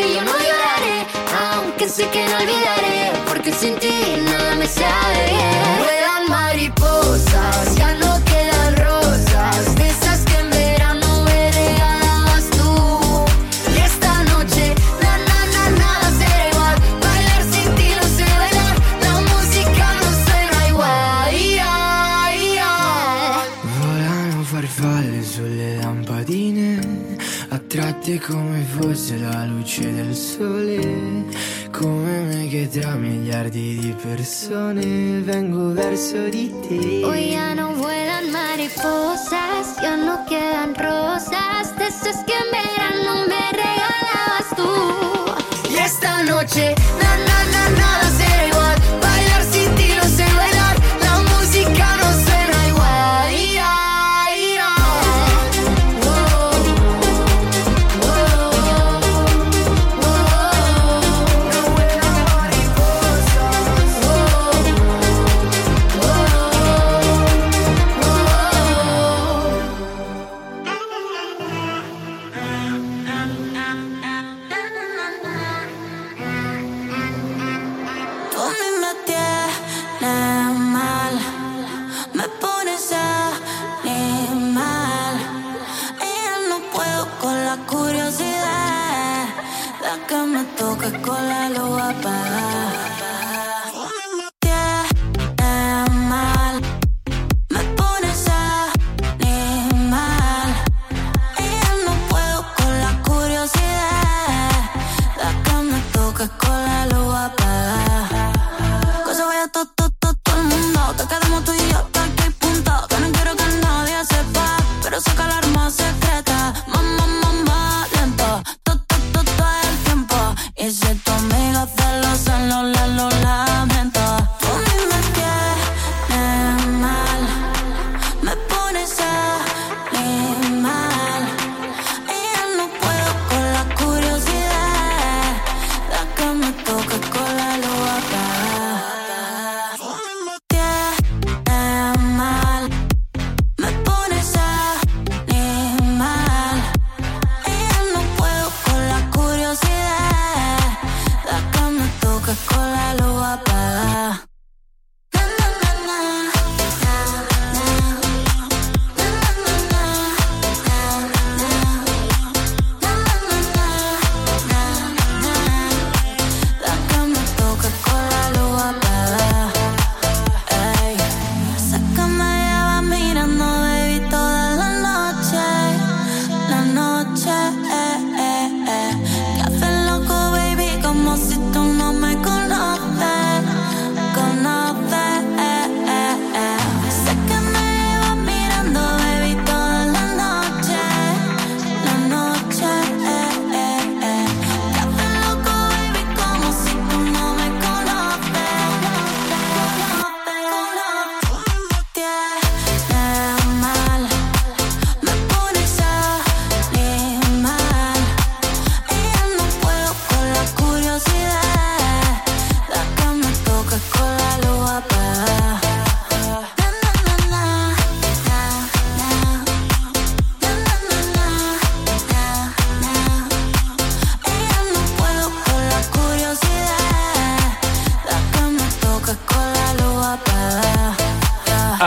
que yo no lloraré, aunque sé que no olvidaré, porque sin ti nada me sabe. persone vengo verso di te. Hoy ya no vuelan mariposas, ya no quedan rosas, de esas que en verano me regalabas tú. Y esta noche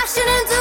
crashing into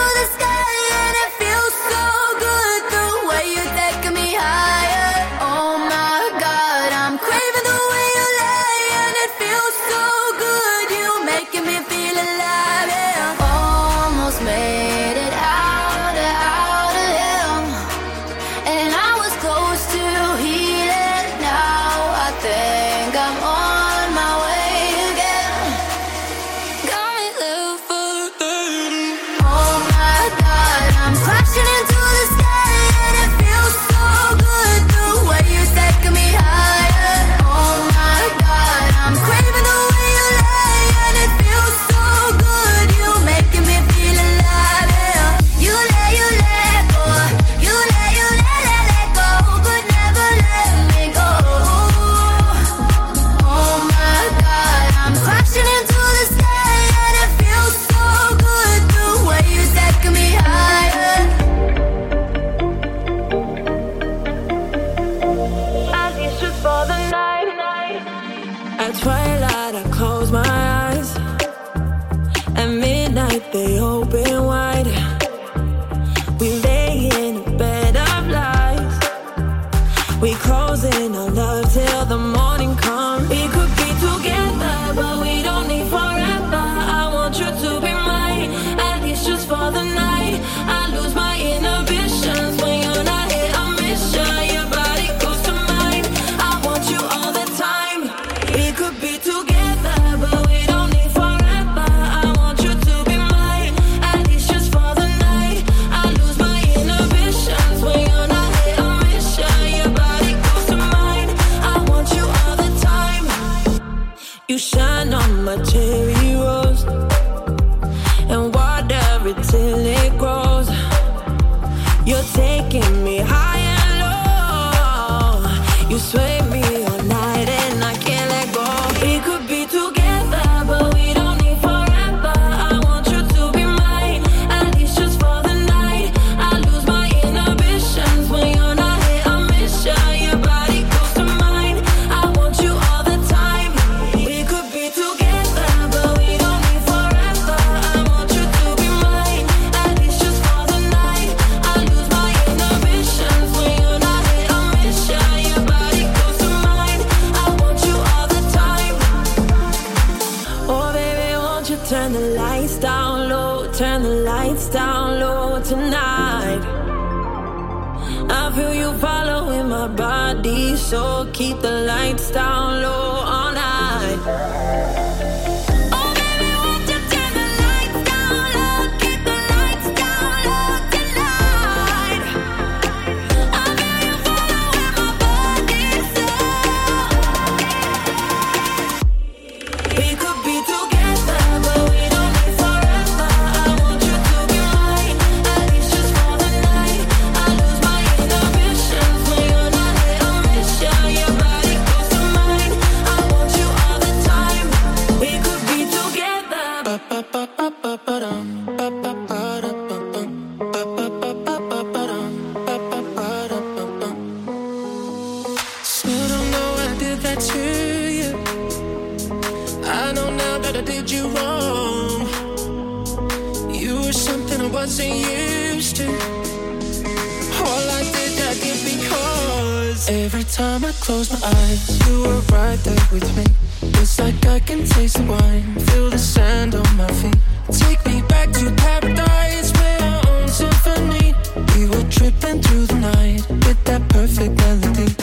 that I did you wrong. You were something I wasn't used to. All I did, I did because every time I close my eyes, you were right there with me. It's like I can taste the wine, feel the sand on my feet. Take me back to paradise, play our own symphony. We were tripping through the night with that perfect melody.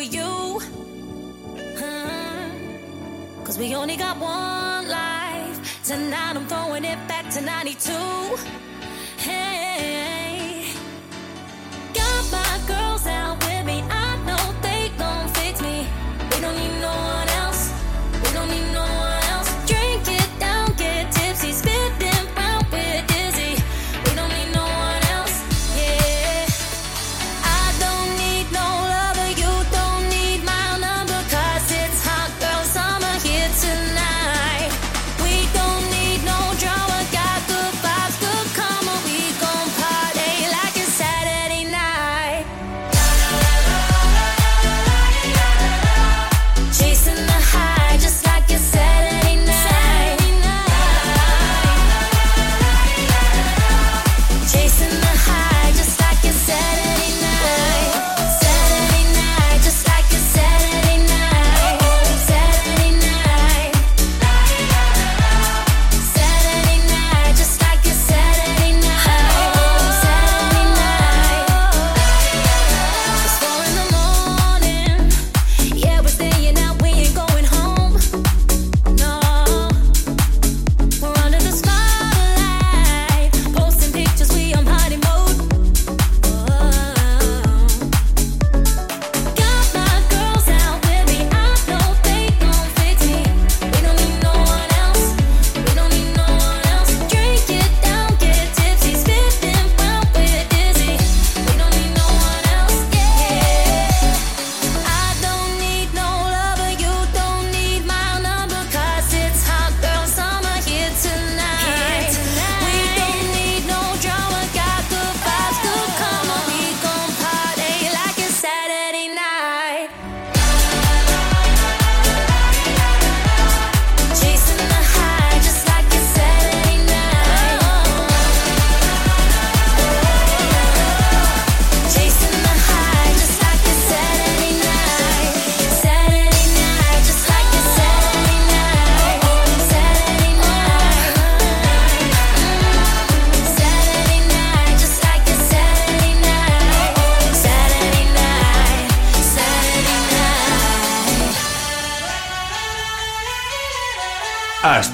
for you. Mm-hmm. Cause we only got one life. Tonight I'm throwing it back to 92.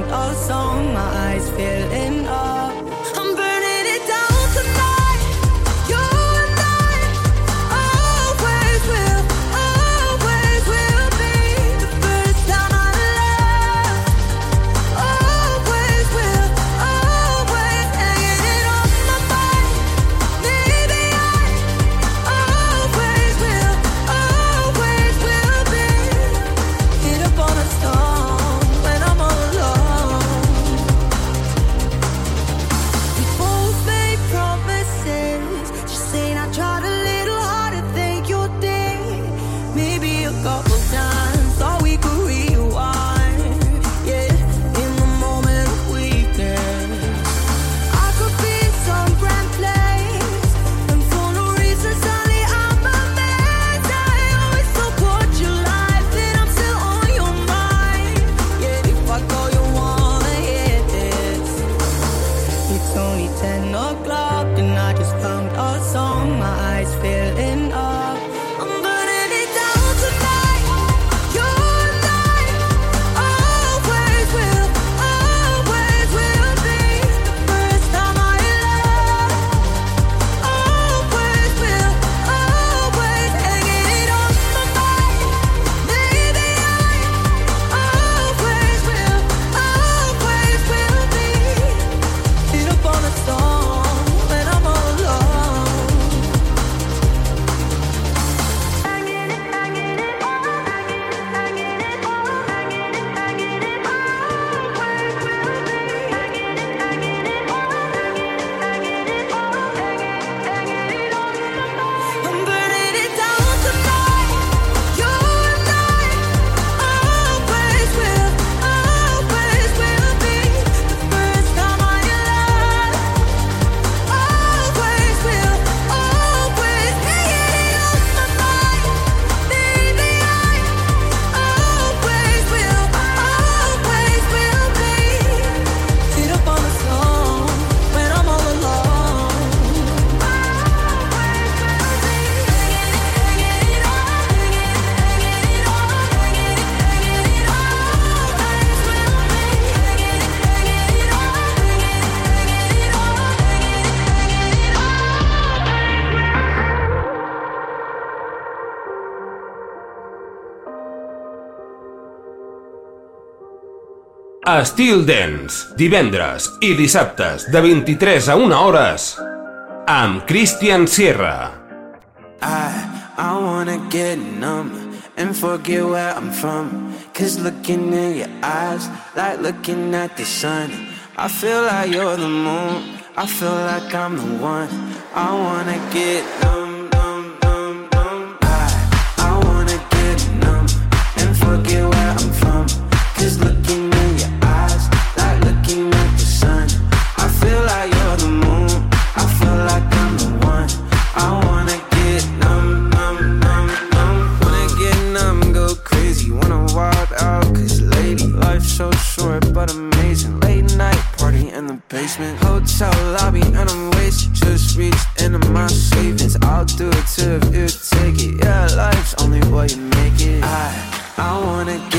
sing a oh, song, my eyes filling up. Estil Dance, divendres i dissabtes de 23 a 1 hores amb Christian Sierra. I, I wanna get numb and forget where I'm from. Cause looking in your eyes, like looking at the sun. I feel like you're the moon, I feel like I'm the one. I wanna get numb, numb, numb,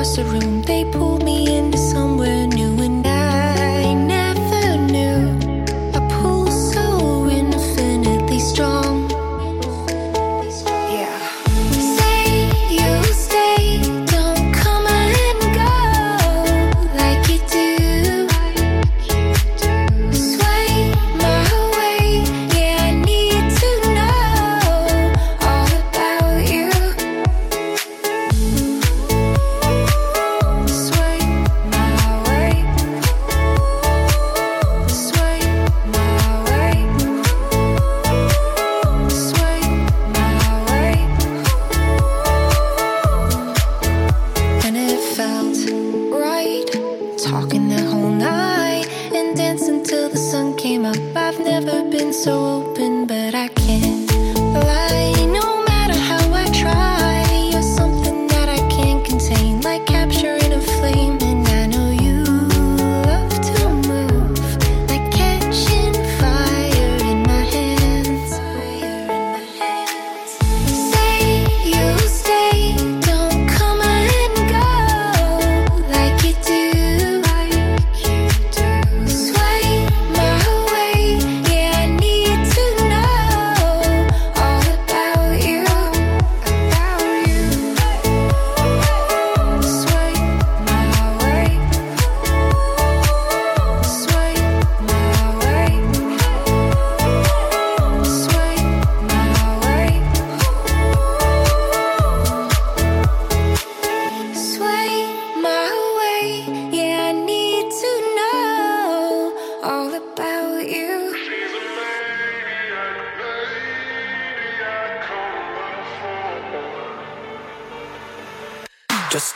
across the room, they pulled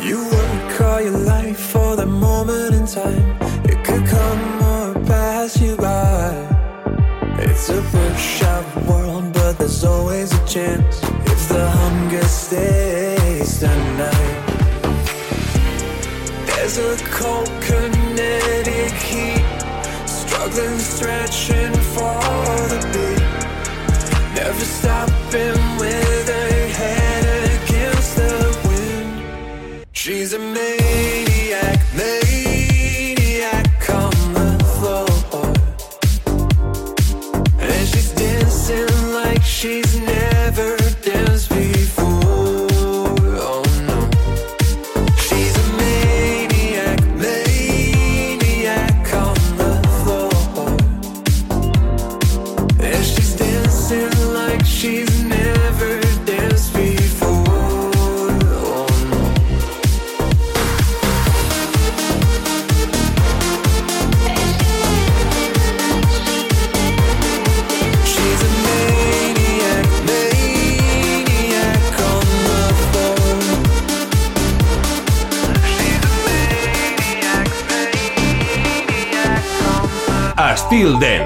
You work all your life for that moment in time. It could come or pass you by. It's a push up world, but there's always a chance if the hunger stays tonight. There's a cold kinetic heat, struggling, stretching for the beat. Never stopping. She's amazing. Till then.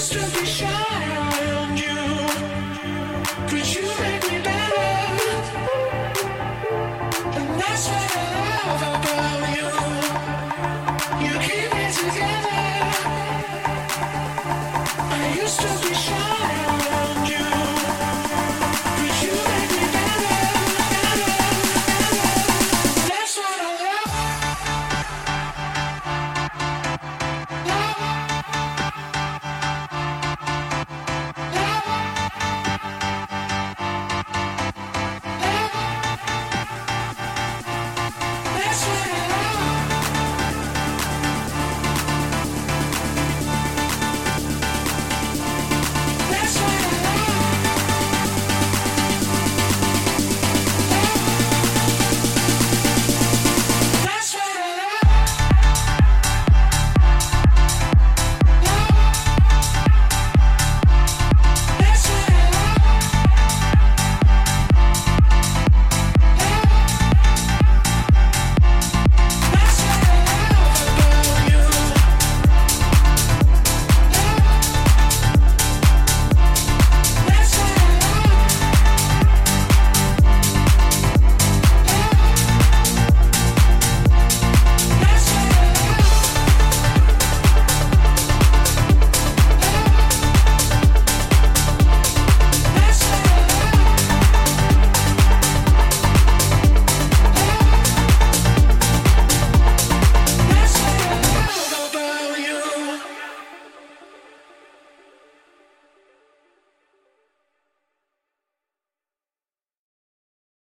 used to be shy around you.